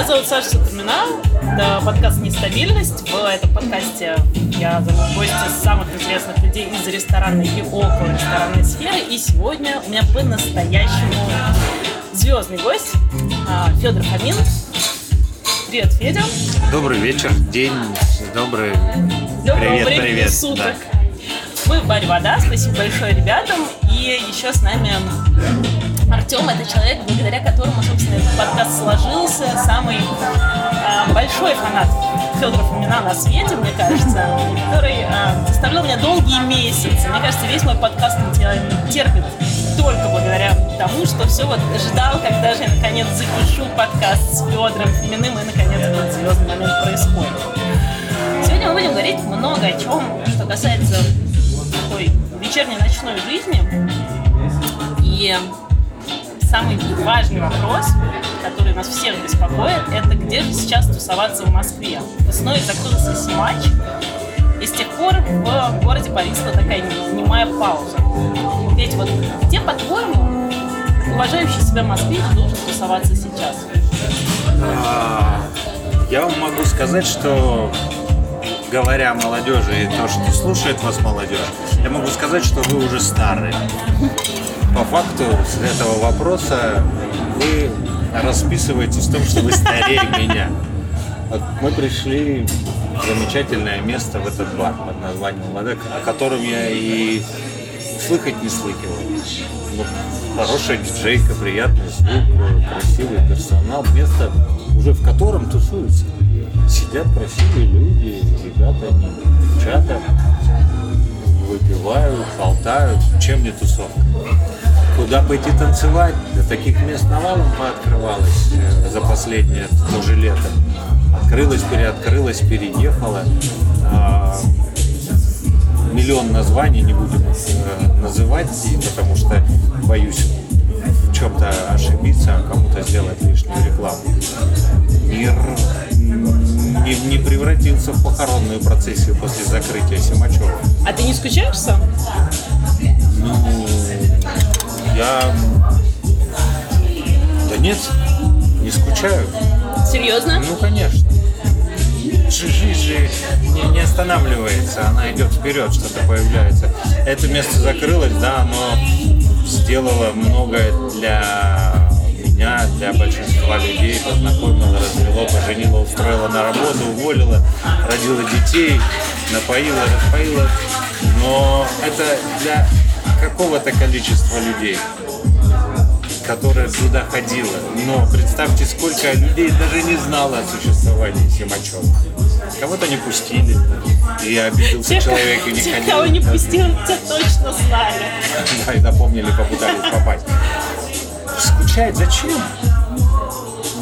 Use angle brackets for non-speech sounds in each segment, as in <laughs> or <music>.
Меня зовут Саша Сатурмина. Это подкаст «Нестабильность». В этом подкасте я зову гости самых интересных людей из ресторанной и около ресторанной сферы. И сегодня у меня по-настоящему звездный гость а, Федор Фомин. Привет, Федя. Добрый вечер, день, добрый... Доброго привет, времени привет. суток. Мы в баре «Вода». Спасибо большое ребятам. И еще с нами Артем. Это человек, благодаря которому, собственно, этот подкаст сложился. Самый э, большой фанат Федора Фомина на свете, мне кажется, который э, заставлял меня долгие месяцы. Мне кажется, весь мой подкаст терпит только благодаря тому, что все вот ждал, когда же я наконец запишу подкаст с Федором Фоминым, и наконец этот звездный момент происходит. Сегодня мы будем говорить много о чем, что касается такой вечерней ночной жизни. И самый важный вопрос, который нас всех беспокоит, это где же сейчас тусоваться в Москве. Весной закрылся Симач, и с тех пор в городе повисла такая немая пауза. Ведь вот где, по-твоему, уважающий себя москвич должен тусоваться сейчас? А, Я вам могу сказать, что говоря молодежи и то, что слушает вас молодежь, я могу сказать, что вы уже старые. По факту с этого вопроса вы расписываетесь в том, что вы старее меня. Мы пришли в замечательное место в этот бар под названием «Вода», о котором я и слыхать не слыхивал. Ну, хорошая диджейка, приятный звук, красивый персонал, место, уже в котором тусуются. Сидят красивые люди, ребята, девчата, выпивают, болтают. Чем не тусовка? Куда пойти танцевать? Да таких мест навалом пооткрывалось э, за последнее тоже лето. Открылось, переоткрылось, переехало. А, миллион названий, не будем э, называть, потому что боюсь в чем-то ошибиться, а кому-то сделать лишнюю рекламу. Мир не, не превратился в похоронную процессию после закрытия Симачева. А ты не скучаешь сам? Ну, я... Да нет, не скучаю. Серьезно? Ну, конечно. Жи- Жизнь же не, не останавливается, она идет вперед, что-то появляется. Это место закрылось, да, оно сделало многое для меня, для большинства людей, познакомило, развело, поженило, устроило на работу, уволило, родила детей, напоила, распоила. Но это для какого-то количества людей которая туда ходила. Но представьте, сколько людей даже не знало о существовании Симачева. Кого-то не пустили, и обиделся Тех, человек и не тех, ходил. кого не пустил, те точно знали. <laughs> Да, и запомнили, попытались попасть. Скучать зачем?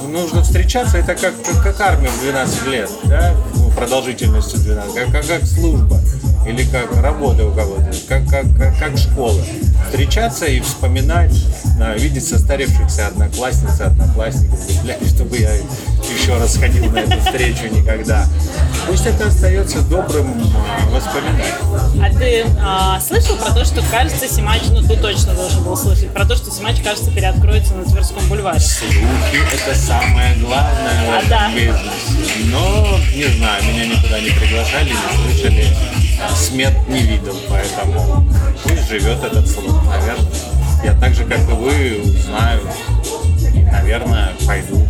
Нужно встречаться, это как, как, как армия в 12 лет, да? Продолжительностью 12, как, как, как служба. Или как работа у кого-то, как, как, как, как школа. Встречаться и вспоминать, видеть состарившихся одноклассниц одноклассников, блядь, чтобы я еще раз ходил на эту встречу никогда. Пусть это остается добрым а, воспоминанием. А ты а, слышал про то, что, кажется, Симач, ну ты точно должен был слышать, про то, что Симач, кажется, переоткроется на Тверском бульваре. Слухи – это самое главное в А, этом да. бизнесе. Но, не знаю, меня никуда не приглашали, не слышали, смет не видел, поэтому пусть живет этот слух, наверное. Я так же, как и вы, узнаю и, наверное, пойду.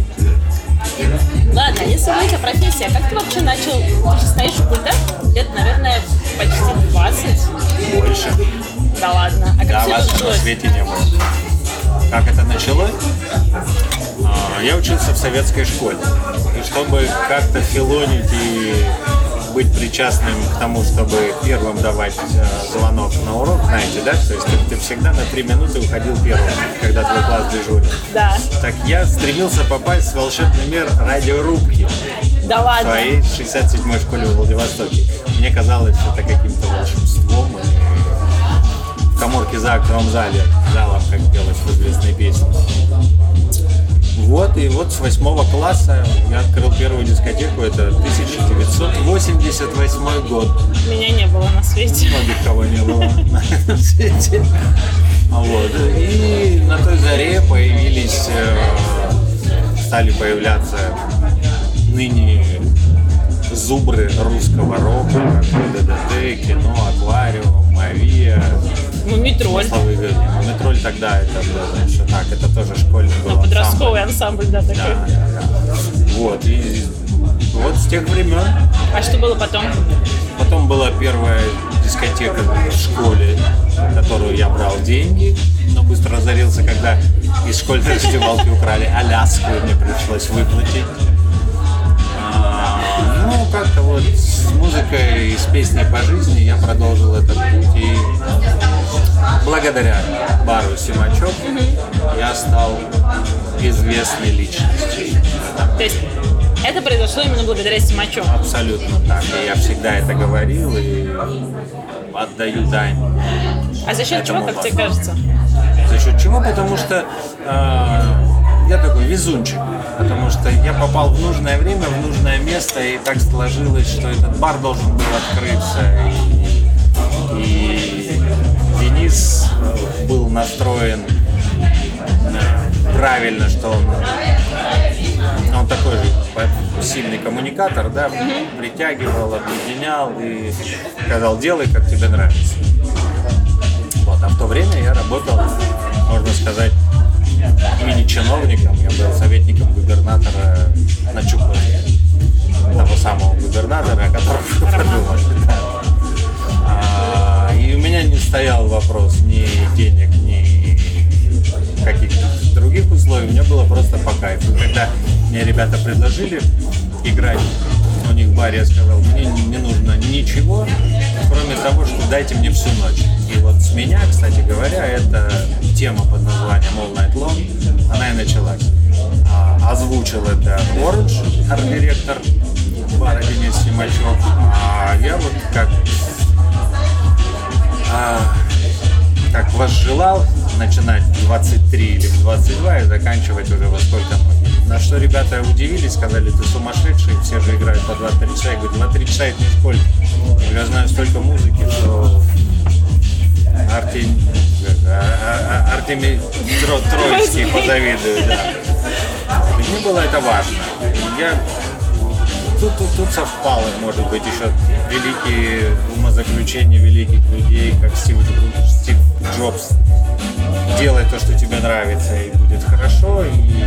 Ладно, если говорить о профессии, а как ты вообще начал, ты же стоишь в пультах лет, наверное, почти 20, Больше. да ладно, а как Да, вас на свете не было. Как это началось? А, Я учился в советской школе. И чтобы как-то филонить и быть причастным к тому, чтобы первым давать э, звонок на урок, знаете, да? То есть ты, ты всегда на три минуты уходил первым, когда твой класс дежурил. Да, Так я стремился попасть в волшебный мир радиорубки да в ладно. своей 67-й школе в Владивостоке. Мне казалось это каким-то волшебством. И в коморке за актовом зале, залом, как пелось в известной песне. Вот, и вот с восьмого класса я открыл первую дискотеку, это 1988 год. Меня не было на свете. Многих кого не было на свете. А Вот. И на той заре появились, э, стали появляться ныне зубры русского рока, как ДДТ, кино, аквариум, авиа, Мумитроль. смысловые говорили. Мумитроль тогда это было еще так, это тоже школьный был Ну, подростковый ансамбль. да, такой. Да, да. Вот, и вот с тех времен. А что было потом? Потом была первая дискотека в школе, которую я брал деньги, но быстро разорился, когда из школьной раздевалки украли Аляску, мне пришлось выплатить. Как-то вот с музыкой и с песней по жизни я продолжил этот путь. И благодаря бару Симачок я стал известной личностью. То есть это произошло именно благодаря Симачу. Абсолютно так. И я всегда это говорил и отдаю дань. А за счет чего, как тебе кажется? За счет чего? Потому что э, я такой везунчик. Потому что я попал в нужное время, в нужное место, и так сложилось, что этот бар должен был открыться. И, и Денис был настроен э, правильно, что он он такой же сильный коммуникатор, да, притягивал, объединял и сказал, делай, как тебе нравится. Вот, а в то время я работал, можно сказать, мини-чиновником. Я был советником губернатора на Чукотке. Того самого губернатора, которого вы подумали. А, и у меня не стоял вопрос ни денег, ни каких-то других условий. Мне было просто по кайфу. Когда мне ребята предложили играть у них в баре, я сказал, мне не не нужно ничего, кроме того, что дайте мне всю ночь. И вот с меня, кстати говоря, эта тема под названием All Night Long, она и началась. А, озвучил это Оранж, арт-директор бара Денис Симачев. А я вот как а, как возжелал начинать в 23 или в 22 и заканчивать уже во сколько ноги. На что ребята удивились, сказали, ты сумасшедший, все же играют по 2-3 часа. Я говорю, 2-3 часа это не сколько. Я знаю столько музыки, что Артем... а- а- Артемий Тро- Троицкий позавидует, да. И Мне было это важно. И Я тут, тут, тут совпало, может быть, еще великие умозаключения великих людей, как Стив, Стив Джобс. Делай то, что тебе нравится, и будет хорошо, и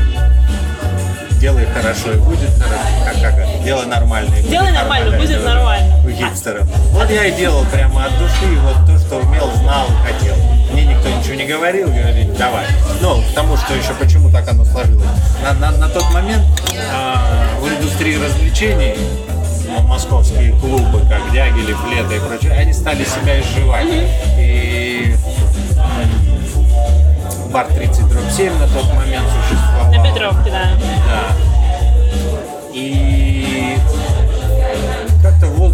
делай хорошо, и будет хорошо. Как, как? Делай нормально, и будет Делай нормально, будет это нормально. У хипстеров. Вот я и делал прямо от души, вот то, что умел, знал, хотел. Мне никто ничего не говорил, говорили, давай. Ну, к тому, что еще почему так оно сложилось. На, на- на тот момент а, в индустрии развлечений ну, московские клубы, как Дягили, Флета и прочее, они стали себя изживать. И бар 30 дробь 7 на тот момент существовал. На Петровке, да. Да. И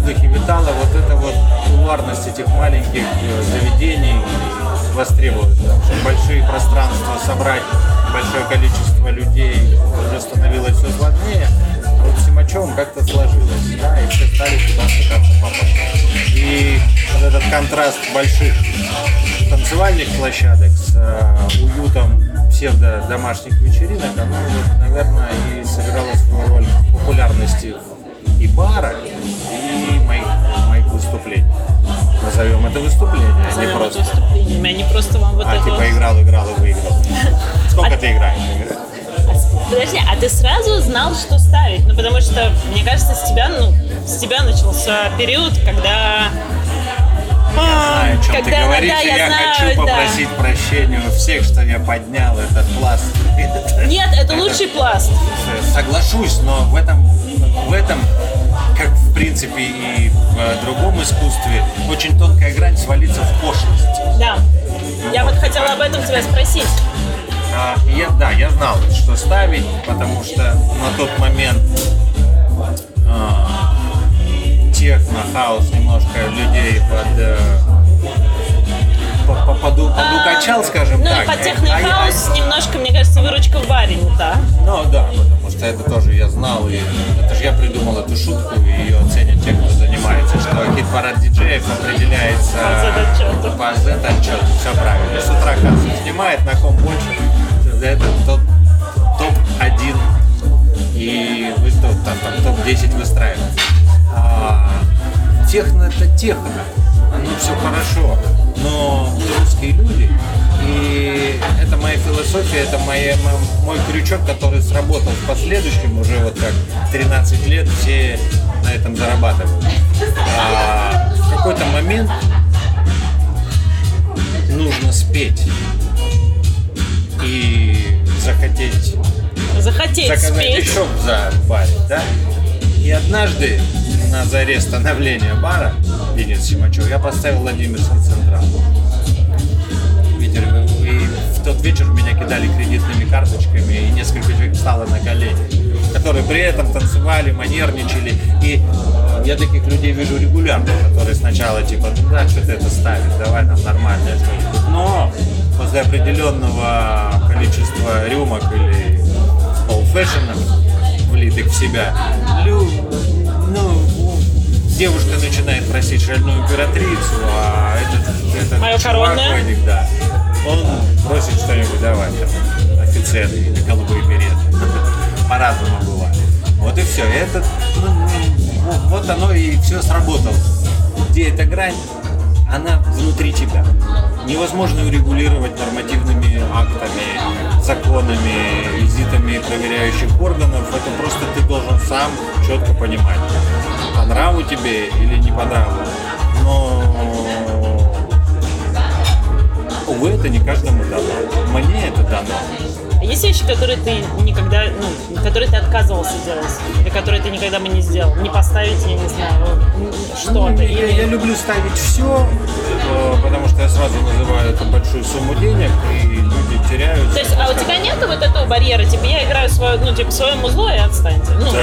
воздухе витала вот эта вот кулуарность этих маленьких э, заведений востребована. Большие пространства собрать большое количество людей уже становилось все сложнее. А вот с Симачевым как-то сложилось. Да, и все стали пытаться попасть. И вот этот контраст больших танцевальных площадок с э, уютом псевдо-домашних вечеринок, оно, наверное, и сыграло свою роль в популярности и бара, и моих, моих выступлений. Назовем это выступление, а не просто. выступлениями, а не просто вам вот А это типа играл, играл и выиграл. Сколько ты играешь? Подожди, а ты сразу знал, что ставить? Ну, потому что, мне кажется, с тебя, ну, с тебя начался период, когда... А, Знаю, о чем ты когда, говоришь, да, я, я знаю, хочу да. попросить прощения у всех, что я поднял этот пласт. Нет, это лучший пласт. Соглашусь, но в этом, в этом, как в принципе и в э, другом искусстве, очень тонкая грань свалиться в пошлость. Да. Я вот хотела об этом тебя спросить. А, и я, да, я знал, что ставить, потому что на тот момент а, техно, хаос немножко людей под, э, по- по- поду- подукачал, скажем Ну, так. и под техно и А я- хаус немножко, мне кажется, выручка в баре не та. Ну да, что это тоже я знал, и это же я придумал эту шутку, и ее оценят те, кто занимается, что хит-парад диджеев определяется По Z-отчету. все правильно. С утра кассу снимает, на ком больше, это топ, топ-1 и вы топ, там, там, топ-10 выстраиваете. А, техно это техно, оно все хорошо, но русские люди, и это моя философия, это моя, мой крючок, который сработал в последующем, уже вот как 13 лет все на этом зарабатывают. А в какой-то момент нужно спеть и захотеть захотеть заказать спеть. еще за баре, да? И однажды на заре становления бара Денис Симачев я поставил Владимирский Централ. Ветер, и в тот вечер меня кидали кредитными карточками, и несколько человек встало на колени, которые при этом танцевали, манерничали. И я таких людей вижу регулярно, которые сначала типа, ну да, что ты это ставишь, давай нам нормальное что-нибудь. Но после определенного количества рюмок или полфэшенов, влитых в себя, девушка начинает просить шальную императрицу, а этот, этот Моё чувак? Вадик, да, он просит что-нибудь давай, там, офицеры или голубые береты. <laughs> По-разному бывает. Вот и все. Это, ну, ну, вот оно и все сработало. Где эта грань? Она внутри тебя. Невозможно урегулировать нормативными актами, законами, визитами проверяющих органов. Это просто ты должен сам четко понимать, по нраву тебе или не по нраву. Но увы, это не каждому дано. Мне это дано. А Есть вещи, которые ты никогда, ну, которые ты отказывался делать, или которые ты никогда бы не сделал? Не поставить, я не знаю, что-то. Ну, я, или- я люблю ставить все, потому что я сразу называю это большую сумму денег, и теряются. То есть, а у тебя нет вот этого барьера? Типа, я играю свое, ну, типа, свое музло и отстаньте. Ну, Да,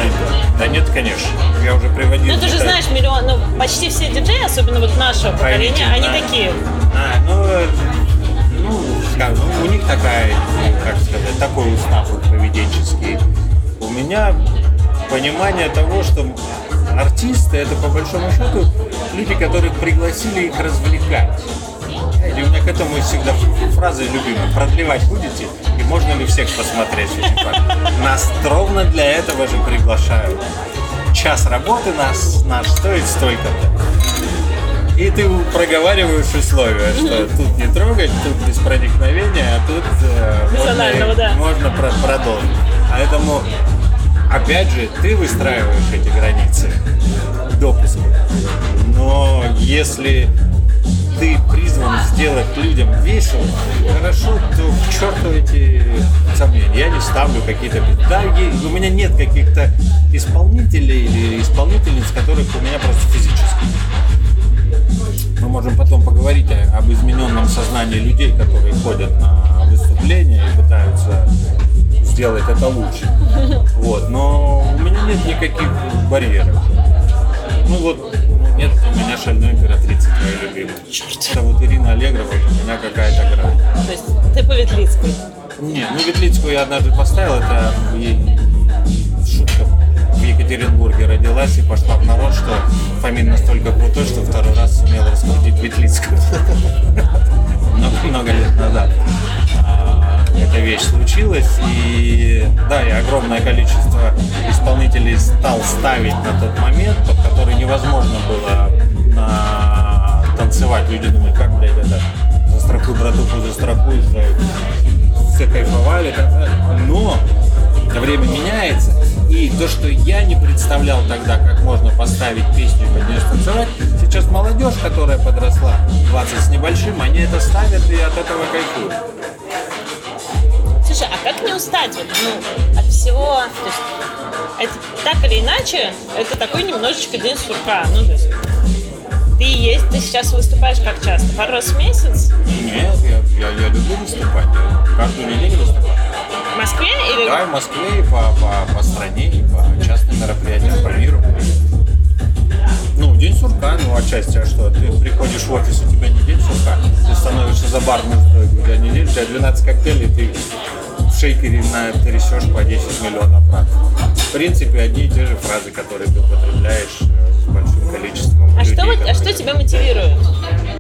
да нет, конечно. Я уже приводил. ну, ты же знаешь, миллион, ну, почти все диджеи, особенно вот нашего поколения, они да. такие. А, ну, ну, скажем, ну, у них такая, ну, как сказать, такой устав вот поведенческий. У меня понимание того, что артисты это по большому счету люди, которых пригласили их развлекать. И у меня к этому всегда фраза любимая. Продлевать будете? И можно ли всех посмотреть? Нас ровно для этого же приглашают. Час работы нас, наш стоит столько-то. И ты проговариваешь условия, что тут не трогать, тут без проникновения, а тут э, можно, да. можно про- продолжить. Поэтому, опять же, ты выстраиваешь эти границы допуска. Но если ты призван сделать людям весело, хорошо, то к черту эти сомнения. Я не ставлю какие-то... Да, у меня нет каких-то исполнителей или исполнительниц, которых у меня просто физически. Мы можем потом поговорить об измененном сознании людей, которые ходят на выступления и пытаются сделать это лучше. Вот. Но у меня нет никаких барьеров. Ну вот, нет у меня шальной императрицы твоей любимой. Это вот Ирина Аллегрова, у меня какая-то грань. То есть, ты по Ветлицкой. Не, ну Ветлицкую я однажды поставил, это ей шутка в Екатеринбурге родилась и пошла в народ, что Фомин настолько крутой, что второй раз сумел раскрутить Ветлицкую. <laughs> Много, лет назад эта вещь случилась, и да, и огромное количество исполнителей стал ставить на тот момент, под который невозможно было на- танцевать. Люди думают, как, блядь, это застрахуй, братуху, застрахуй, за- все кайфовали, но время меняется, и то, что я не представлял тогда, как можно поставить песню и под нее танцевать, сейчас молодежь, которая подросла 20 с небольшим, они это ставят и от этого кайфуют. Слушай, а как не устать вот, ну, от всего? То есть, это, так или иначе, это такой немножечко день сурка. Ну, то есть, ты есть, ты сейчас выступаешь как часто? Пару раз в месяц? Нет, я, я, я люблю выступать, я каждую неделю выступаю. В Москве или... Да, в Москве, и по, по, по стране, и по частным мероприятиям по миру. Ну, день сурка, ну, отчасти, а что? Ты приходишь в офис, у тебя не день сурка, ты становишься за барную стойку, у тебя не день, у тебя 12 коктейлей, ты в шейкере на трясешь по 10 миллионов раз. В принципе, одни и те же фразы, которые ты употребляешь э, с большим количеством А людей, что, а которые- что тебя мотивирует?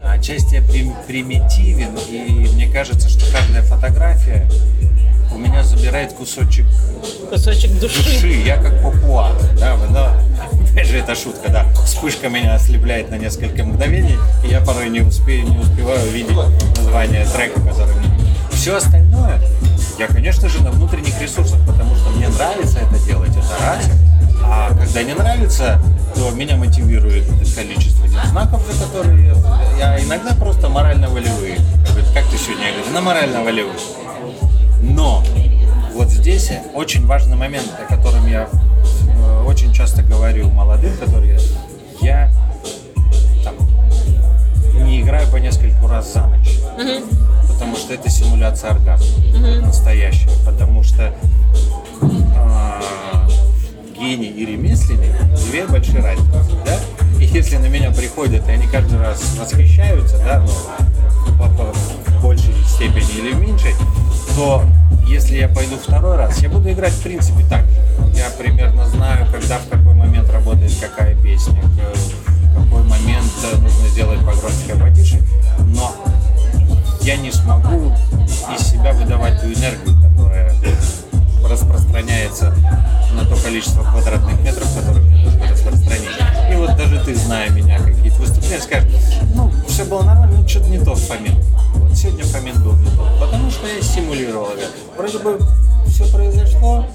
Отчасти я прим- примитивен, и мне кажется, что каждая фотография у меня забирает кусочек Кусочек души. души. Я как папуа. Да, но, опять же, это шутка, да. Вспышка меня ослепляет на несколько мгновений, и я порой не, успею, не успеваю видеть название трека, который мне... Все остальное, я, конечно же, на внутренних ресурсах, потому что мне нравится это делать, это раз. А когда не нравится, то меня мотивирует количество знаков, за которые я, я иногда просто морально-волевые. Как ты сегодня? Я на морально-волевые. Но вот здесь очень важный момент, о котором я э, очень часто говорю молодым, которые я там, не играю по нескольку раз за ночь. Потому что это симуляция оргазма настоящая. Потому что а, гений и ремесленник две большие разницы, да? И если на меня приходят, и они каждый раз восхищаются, да, ну, по, по большей степени или в меньшей, то если я пойду второй раз, я буду играть в принципе так же. Я примерно знаю, когда, в какой момент работает какая песня, в какой момент э, нужно сделать погромче, потише, но я не смогу из себя выдавать ту энергию, которая распространяется на то количество квадратных метров, которые мне нужно распространить. И вот даже ты, зная меня, какие-то выступления, скажешь, ну, все было нормально, но что-то не то в момент. Вот сегодня момент был не тот, потому что я стимулировал это. Вроде бы все произошло,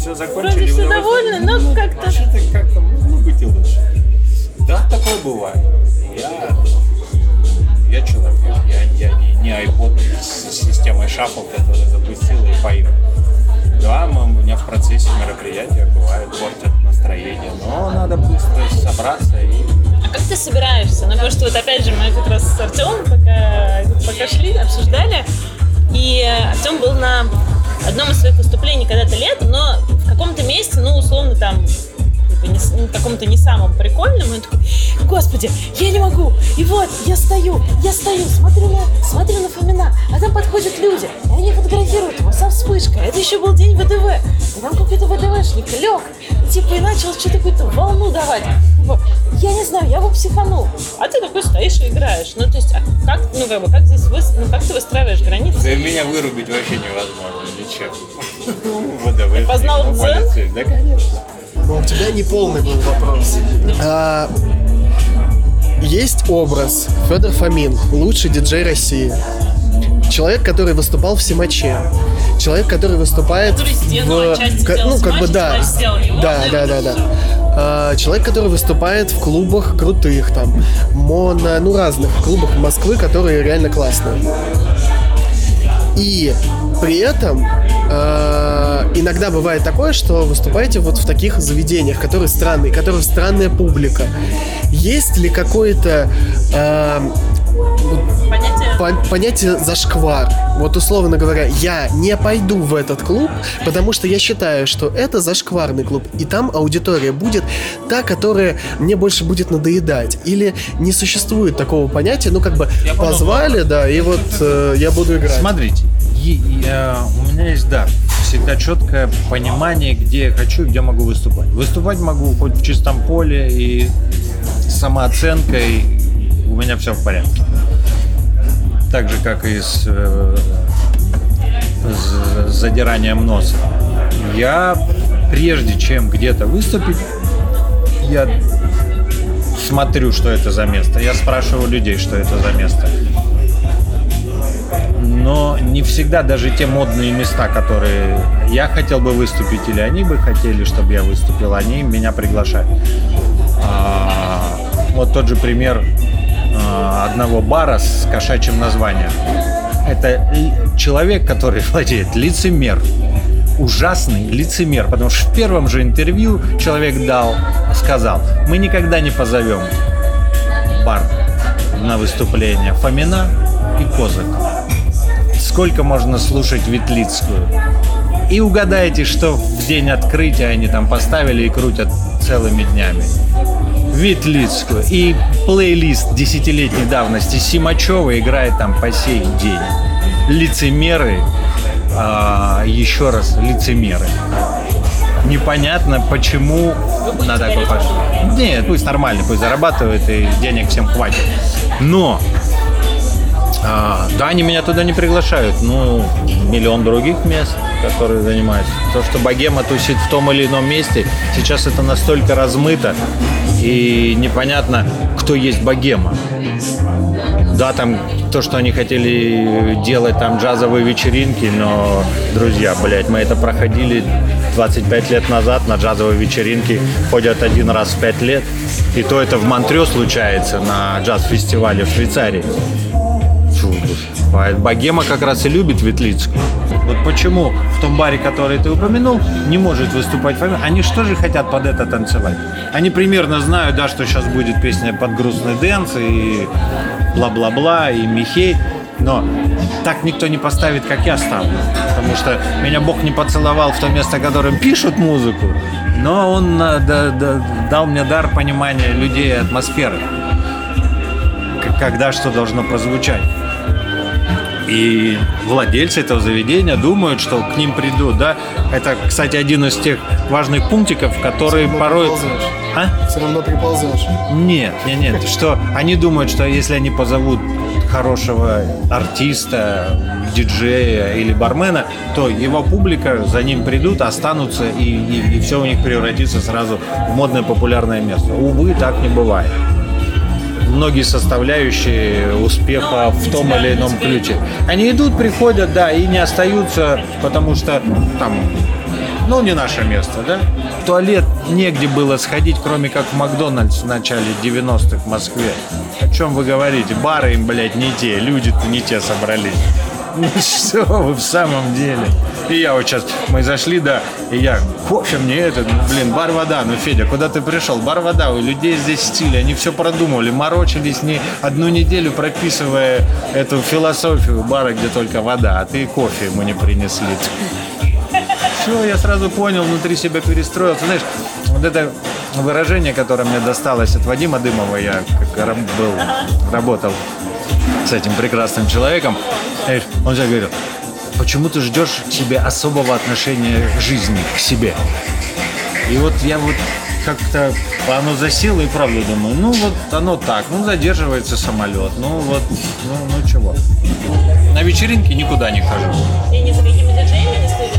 все закончили. Вроде все довольны, но Ну, как-то- Что-то как-то могло быть и лучше. Да, такое бывает. Я я человек, я, я не, не iPod с системой шаффл, который запустил и поехал. Да, мы, у меня в процессе мероприятия бывает портят настроение, но надо быстро собраться и А как ты собираешься? Ну, потому что вот опять же мы как раз с Артемом пока, пока шли, обсуждали, и Артем был на одном из своих выступлений когда-то летом, но в каком-то месте, ну, условно, там, типа, не, каком-то не самом прикольном, и он такой, господи, я не могу, и вот, я стою, я стою, смотрю на, смотрю на Фомина, а там подходят люди, и они фотографируют его со вспышкой, это еще был день ВДВ, и там какой-то ВДВшник лег, и, типа, и начал что-то какую-то волну давать, Типа, я не знаю, я бы психанул, а ты такой стоишь и играешь, ну, то есть, а как, ну, как бы, как здесь, выс- ну, как ты выстраиваешь границы? Да меня вырубить вообще невозможно, ничем. ВДВ. познал ну, полиция. Да, конечно. Но у тебя не полный был вопрос. А, есть образ Федор Фомин, лучший диджей России. Человек, который выступал в Симаче. Человек, который выступает Который в... ну, как бы да. Его, Да, да, да, да, да. А, человек, который выступает в клубах крутых, там, моно, ну, разных клубах Москвы, которые реально классные. И при этом э, иногда бывает такое, что выступаете вот в таких заведениях, которые странные, которые странная публика. Есть ли какое-то э, Понятие пон- понятие зашквар? Вот условно говоря, я не пойду в этот клуб, потому что я считаю, что это зашкварный клуб, и там аудитория будет та, которая мне больше будет надоедать. Или не существует такого понятия, ну как бы Я позвали, да, и вот э, я буду играть. Смотрите, и- и, э, у меня есть дар. Всегда четкое понимание, где я хочу и где могу выступать. Выступать могу хоть в чистом поле и с самооценкой у меня все в порядке. Так же, как и с, э, с задиранием носа. Я, прежде чем где-то выступить, я смотрю, что это за место. Я спрашиваю людей, что это за место но не всегда даже те модные места, которые я хотел бы выступить или они бы хотели, чтобы я выступил, они меня приглашают. А, вот тот же пример одного бара с кошачьим названием. Это человек, который <laughs> владеет лицемер. Ужасный лицемер, потому что в первом же интервью человек дал, сказал, мы никогда не позовем бар на выступление Фомина и Козак сколько можно слушать Ветлицкую. И угадайте, что в день открытия они там поставили и крутят целыми днями. Ветлицкую. И плейлист десятилетней давности Симачева играет там по сей день. Лицемеры, а, еще раз, лицемеры. Непонятно, почему на такой пошел. Нет, пусть нормально, пусть зарабатывает и денег всем хватит. Но А, да, они меня туда не приглашают. Ну, миллион других мест, которые занимаются. То, что богема тусит в том или ином месте, сейчас это настолько размыто и непонятно, кто есть богема. Да, там то, что они хотели делать там джазовые вечеринки, но, друзья, блядь, мы это проходили 25 лет назад на джазовой вечеринке, ходят один раз в 5 лет, и то это в Монтре случается на джаз-фестивале в Швейцарии. А Богема как раз и любит Ветлицкую. Вот почему в том баре, который ты упомянул, не может выступать фамилия? Они что же хотят под это танцевать? Они примерно знают, да, что сейчас будет песня под грустный dance и бла-бла-бла, и Михей. Но так никто не поставит, как я ставлю. Потому что меня Бог не поцеловал в то место, которым пишут музыку. Но он э, да- да- дал мне дар понимания людей и атмосферы. Когда что должно прозвучать. И владельцы этого заведения думают, что к ним придут, да. Это, кстати, один из тех важных пунктиков, которые порой... А? Все равно приползешь. Нет, нет, нет. <laughs> Что они думают, что если они позовут хорошего артиста, диджея или бармена, то его публика за ним придут, останутся и, и, все у них превратится сразу в модное популярное место. Увы, так не бывает. Многие составляющие успеха в том или ином ключе. Они идут, приходят, да, и не остаются, потому что там ну, не наше место, да? В туалет негде было сходить, кроме как в Макдональдс в начале 90-х в Москве. О чем вы говорите? Бары им, блядь, не те, люди-то не те собрались. Ну <laughs> что вы в самом деле? И я вот сейчас, мы зашли, да, и я, кофе мне этот, ну, блин, бар вода, ну, Федя, куда ты пришел? Бар вода, у людей здесь стиль, они все продумывали, морочились не одну неделю, прописывая эту философию бара, где только вода, а ты кофе ему не принесли. Все, я сразу понял, внутри себя перестроился. Знаешь, вот это выражение, которое мне досталось от Вадима Дымова, я как был, работал с этим прекрасным человеком, он же говорил, почему ты ждешь себе особого отношения к жизни, к себе? И вот я вот как-то оно засело и правда думаю, ну вот оно так, ну задерживается самолет, ну вот, ну, ну чего. На вечеринке никуда не хожу. И ни за какими диджеями не следишь?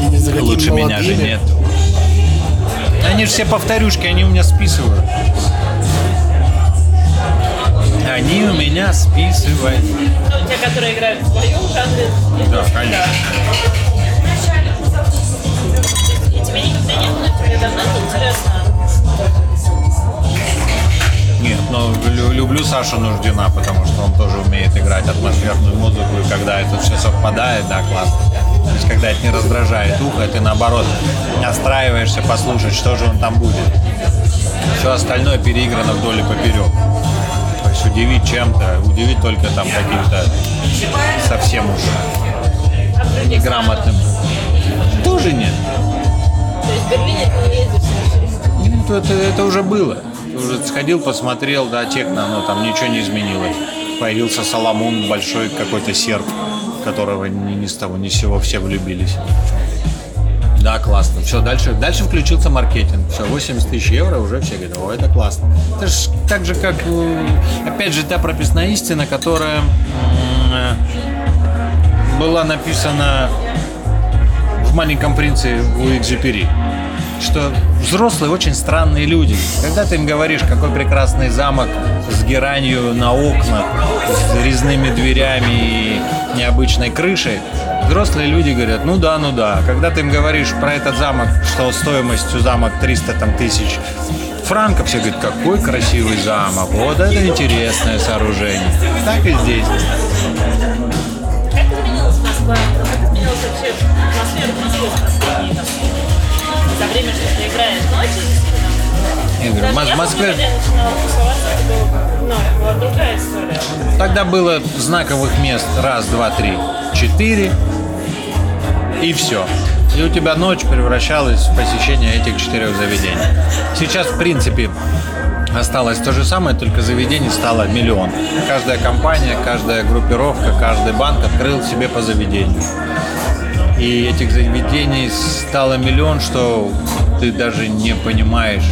И не за какими Лучше меня же молодыми. нет. Они же все повторюшки, они у меня списывают. Они у меня списывают. Ну, те, которые играют в твоем жанре. Да, конечно. И тебе никогда не было, тебе давно интересно? Нет, но лю- люблю Сашу Нуждина, потому что он тоже умеет играть атмосферную музыку, и когда это все совпадает, да, классно. То есть, когда это не раздражает ухо, ты наоборот настраиваешься послушать, что же он там будет. Все остальное переиграно вдоль и поперек. Удивить чем-то, удивить только там каким-то совсем уж неграмотным. Тоже нет. То есть в Берлине ты не ездишь? Нет, это, это уже было. Ты уже сходил, посмотрел, да, техно, но там ничего не изменилось. Появился Соломон, большой какой-то серб, которого ни, ни с того ни с сего все влюбились. Да, классно. Все, дальше, дальше включился маркетинг. Все, 80 тысяч евро, уже все говорят, о, это классно. Это же так же, как, э, опять же, та прописная истина, которая э, была написана в «Маленьком принце» у Экзюпери что взрослые очень странные люди. Когда ты им говоришь, какой прекрасный замок с геранью на окнах, с резными дверями и необычной крышей, взрослые люди говорят, ну да, ну да. Когда ты им говоришь про этот замок, что стоимостью замок 300 там, тысяч франков, все говорят, какой красивый замок, вот это интересное сооружение. Так и здесь. За время, что ты играешь ночью? Я говорю, в Даже Москве... ну. Тогда было знаковых мест раз, два, три, четыре и все. И у тебя ночь превращалась в посещение этих четырех заведений. Сейчас, в принципе, осталось то же самое, только заведений стало миллион. Каждая компания, каждая группировка, каждый банк открыл себе по заведению. И этих заведений стало миллион, что ты даже не понимаешь,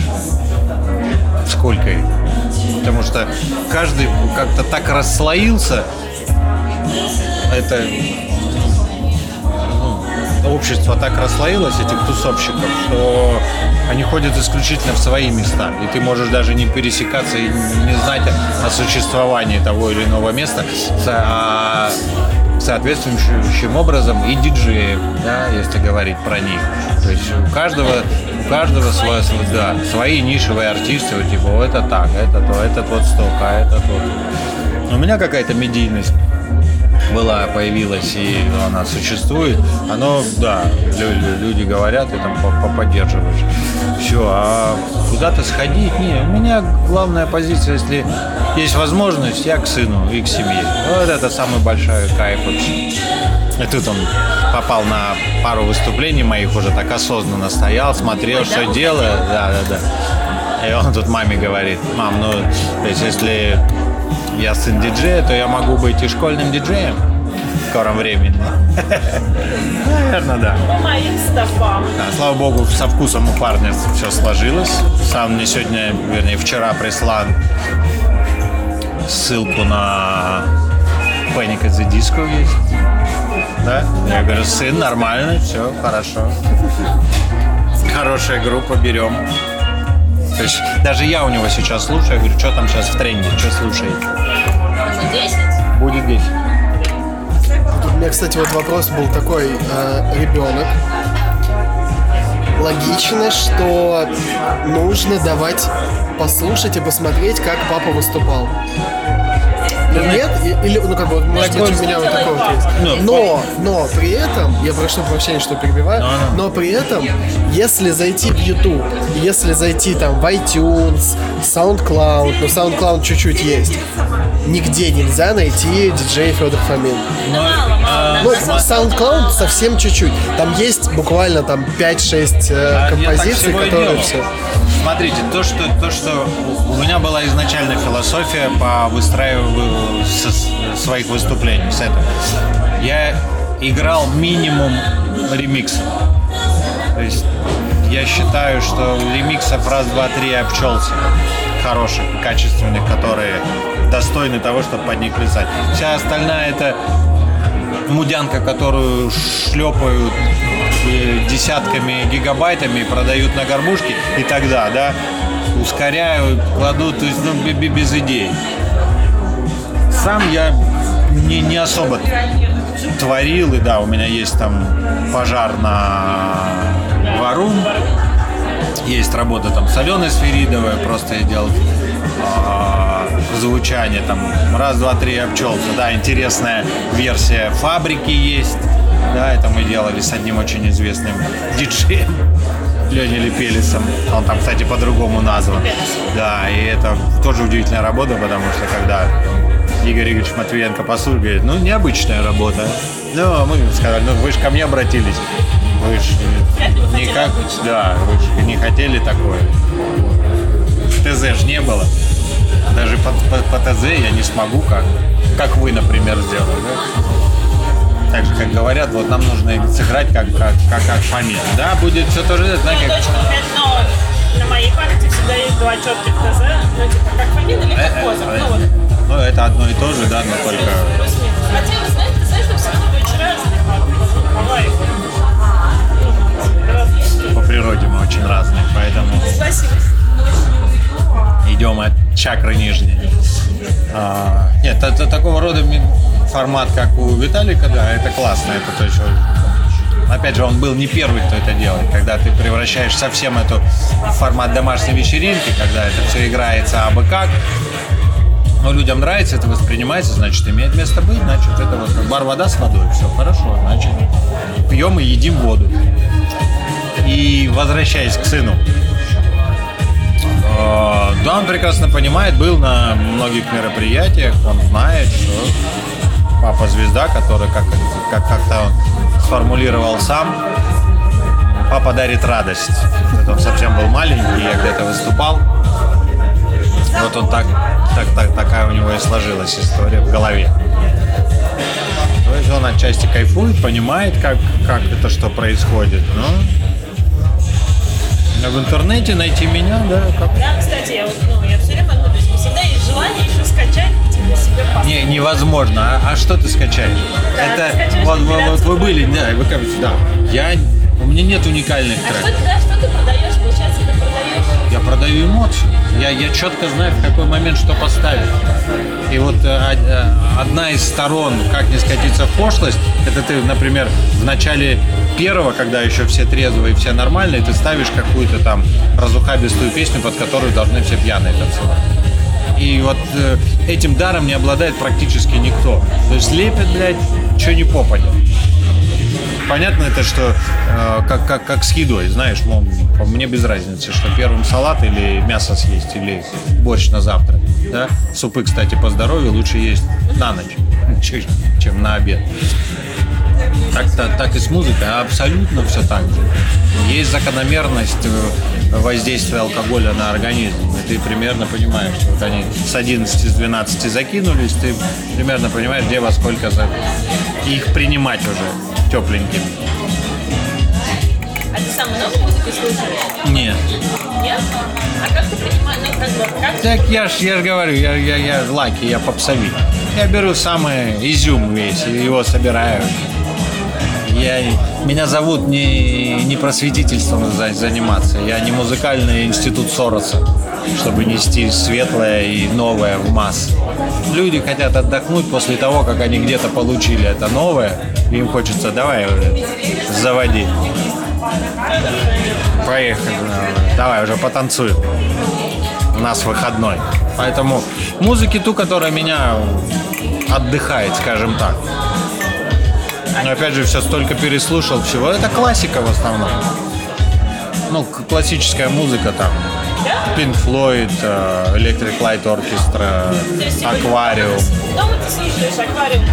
сколько их. потому что каждый как-то так расслоился. Это ну, общество так расслоилось, этих тусовщиков, что они ходят исключительно в свои места. И ты можешь даже не пересекаться и не знать о существовании того или иного места. Соответствующим образом и диджеев, да, если говорить про них. То есть у каждого, у каждого свой- да, свои нишевые артисты, вот, типа, вот это так, это то, этот вот столько, а это то. У меня какая-то медийность была, появилась и она существует, оно, да, лю- лю- люди говорят, и там по- по- поддерживаешь. Все, а куда-то сходить, не, у меня главная позиция, если есть возможность, я к сыну и к семье. Вот это самый большой кайф вообще. И тут он попал на пару выступлений моих, уже так осознанно стоял, смотрел, что делаю. Да, да, да. И он тут маме говорит, мам, ну, то есть если я сын диджея, то я могу быть и школьным диджеем в скором времени. <laughs> Наверное, да. По моим стопам. Да, слава богу, со вкусом у парня все сложилось. Сам мне сегодня, вернее, вчера прислал ссылку на Panic at the Disco есть. Да? Я говорю, сын, нормально, все, хорошо. Хорошая группа, берем. То есть даже я у него сейчас слушаю, говорю, что там сейчас в тренде, что 10? Будет 10. У меня, кстати, вот вопрос был такой. э, ребенок. Логично, что нужно давать послушать и посмотреть, как папа выступал. Ну, Нет? Или, ну, как бы, вот, может быть, у меня вот такой вот есть. Ну, Но, но при этом, я прошу прощения, что перебиваю, Ну, но при этом, если зайти в YouTube, если зайти там в iTunes, SoundCloud, ну, SoundCloud чуть-чуть есть, нигде нельзя найти диджея Федор Фомин. Ну, На самом- SoundCloud совсем чуть-чуть. Там есть буквально там 5-6 э, А композиций, которые все. Смотрите, то что, то, что у меня была изначальная философия по выстраиванию своих выступлений с этого. Я играл минимум ремиксов. То есть я считаю, что ремиксов раз, два, три я обчелся. Хороших, качественных, которые достойны того, чтобы под них плясать. Вся остальная это мудянка, которую шлепают э, десятками гигабайтами, продают на горбушке, и тогда, да, ускоряют, кладут, то есть, ну, бе- бе- без идей. Сам я не, не особо творил, и да, у меня есть там пожар на Варум, есть работа там с Аленой Сферидовой, просто я делал а, звучание там раз, два, три обчелся. Да, интересная версия фабрики есть. Да, это мы делали с одним очень известным диджеем Леней Лепелисом. Он там, кстати, по-другому назван. Да, и это тоже удивительная работа, потому что когда Игорь Игоревич Матвиенко говорит, ну, необычная работа. Ну, мы сказали, ну, вы же ко мне обратились. Вы же никак, да, вы же не хотели такое. ТЗ ж не было. Даже по, по- по ТЗ я не смогу, как, как вы, например, сделали. Да? Так же, как говорят, вот нам нужно сыграть как, как, как, как фамилия. Да, будет все то же, У знаете, как... на моей памяти всегда есть два четких ТЗ, ну, типа, как фамилия или Э, как э, поза. э, Ну, вот. Ну, это одно и то же, да, но только... Плюс-минус. Хотя, вы знаете, ты знаешь, что все равно очень разные по, природе мы очень разные, поэтому Спасибо. идем от чакры нижней. А, нет, та- такого рода формат, как у Виталика, да, это классно. Это то, что... Опять же, он был не первый, кто это делает. Когда ты превращаешь совсем эту в формат домашней вечеринки, когда это все играется абы как, но людям нравится, это воспринимается, значит, имеет место быть, значит, это вот как бар вода с водой, все хорошо, значит, пьем и едим воду. И возвращаясь к сыну, Э, Да, он прекрасно понимает, был на многих мероприятиях, он знает, что папа звезда, который, как, как, как-то он сформулировал сам, папа дарит радость. Это он совсем был маленький, я где-то выступал. Вот он так, так, так, такая у него и сложилась история в голове. То есть он отчасти кайфует, понимает, как, как это что происходит. Но в интернете найти меня, да, как Да, кстати, я вот, ну, я все время, ну, то есть всегда есть желание еще скачать типа себе по- Не, невозможно. А, а что ты скачаешь? Да, Это ты скачаешь вот, вот, вот вы были, да, вы как да. Я у меня нет уникальных А что ты, да, что ты продаешь? Получается, ты продаешь Я продаю эмоцию. Я, я четко знаю, в какой момент что поставить. И вот э, э, одна из сторон, как не скатиться в пошлость, это ты, например, в начале первого, когда еще все трезвые, все нормальные, ты ставишь какую-то там разухабистую песню, под которую должны все пьяные танцевать. И вот э, этим даром не обладает практически никто. То есть лепят, блядь, что не попадет. Понятно это, что э, как, как, как с едой, знаешь, мол, мне без разницы, что первым салат или мясо съесть, или борщ на завтрак. Да? Супы, кстати, по здоровью лучше есть на ночь, <laughs> чем на обед. Так, так, и с музыкой, абсолютно все так же. Есть закономерность э, воздействия алкоголя на организм. И ты примерно понимаешь, вот они с 11, с 12 закинулись, ты примерно понимаешь, где во сколько за... их принимать уже тепленькими. А ты сам много музыки слушаешь? Нет. Нет? А как ты принимаешь, ну, как бы, как Так я ж, я ж говорю, я, я, я лаки, я попсовик. Я беру самый изюм весь, и его собираю. Я, меня зовут не, не просветительством за- заниматься, я не музыкальный институт Сороса, чтобы нести светлое и новое в массы. Люди хотят отдохнуть после того, как они где-то получили это новое, им хочется, давай уже, заводи. Поехали, давай уже потанцуем. У нас выходной. Поэтому музыки ту, которая меня отдыхает, скажем так. Но опять же, все столько переслушал всего. Это классика в основном. Ну, классическая музыка там. Pink Floyd, э, Electric Light Orchestra, Аквариум. Дома ты слушаешь аквариум.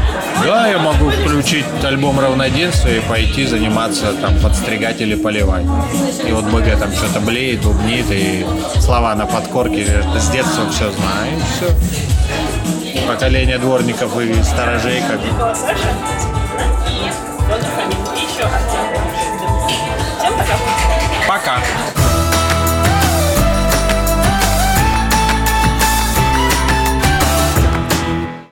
Да, я могу включить альбом равноденствия и пойти заниматься там подстригать или поливать. И вот БГ там что-то блеет, бубнит, и слова на подкорке, это с детства все знаю, и все. Поколение дворников и сторожей как бы.